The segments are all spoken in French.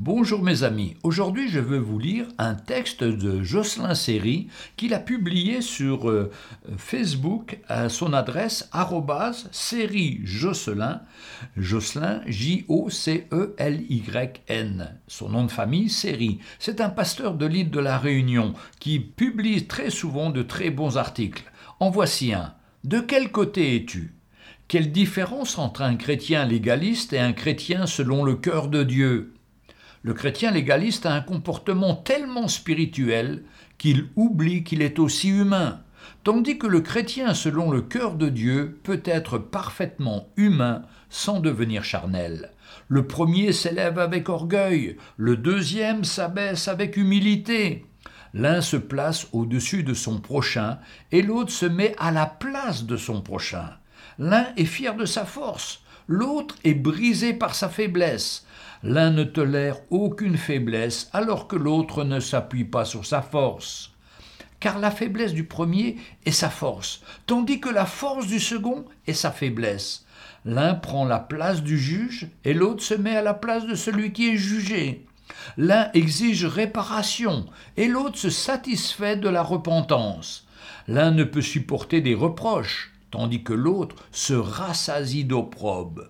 Bonjour mes amis, aujourd'hui je veux vous lire un texte de Jocelyn Séry qu'il a publié sur euh, Facebook à son adresse série Jocelyn, Jocelyn J-O-C-E-L-Y-N. Son nom de famille, Séry. C'est un pasteur de l'île de la Réunion qui publie très souvent de très bons articles. En voici un. De quel côté es-tu? Quelle différence entre un chrétien légaliste et un chrétien selon le cœur de Dieu? Le chrétien légaliste a un comportement tellement spirituel qu'il oublie qu'il est aussi humain, tandis que le chrétien selon le cœur de Dieu peut être parfaitement humain sans devenir charnel. Le premier s'élève avec orgueil, le deuxième s'abaisse avec humilité. L'un se place au-dessus de son prochain et l'autre se met à la place de son prochain. L'un est fier de sa force, l'autre est brisé par sa faiblesse. L'un ne tolère aucune faiblesse alors que l'autre ne s'appuie pas sur sa force. Car la faiblesse du premier est sa force, tandis que la force du second est sa faiblesse. L'un prend la place du juge et l'autre se met à la place de celui qui est jugé. L'un exige réparation et l'autre se satisfait de la repentance. L'un ne peut supporter des reproches, tandis que l'autre se rassasie d'opprobre.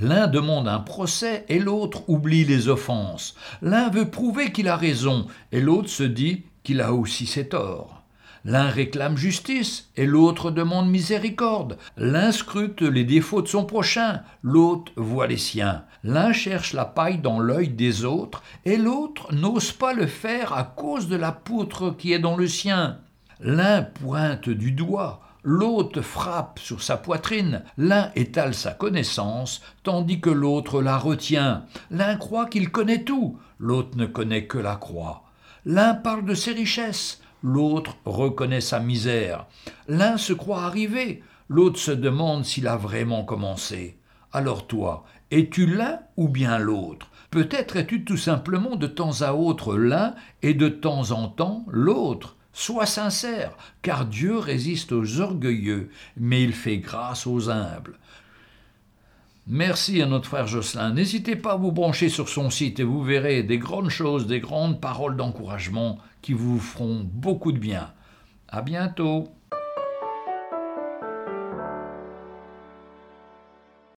L'un demande un procès et l'autre oublie les offenses. L'un veut prouver qu'il a raison et l'autre se dit qu'il a aussi ses torts. L'un réclame justice et l'autre demande miséricorde. L'un scrute les défauts de son prochain, l'autre voit les siens. L'un cherche la paille dans l'œil des autres et l'autre n'ose pas le faire à cause de la poutre qui est dans le sien. L'un pointe du doigt, l'autre frappe sur sa poitrine, l'un étale sa connaissance, tandis que l'autre la retient. L'un croit qu'il connaît tout, l'autre ne connaît que la croix. L'un parle de ses richesses, l'autre reconnaît sa misère. L'un se croit arrivé, l'autre se demande s'il a vraiment commencé. Alors toi, es-tu l'un ou bien l'autre? Peut-être es-tu tout simplement de temps à autre l'un et de temps en temps l'autre. Sois sincère, car Dieu résiste aux orgueilleux, mais il fait grâce aux humbles. Merci à notre frère Jocelyn. N'hésitez pas à vous brancher sur son site et vous verrez des grandes choses, des grandes paroles d'encouragement qui vous feront beaucoup de bien. À bientôt.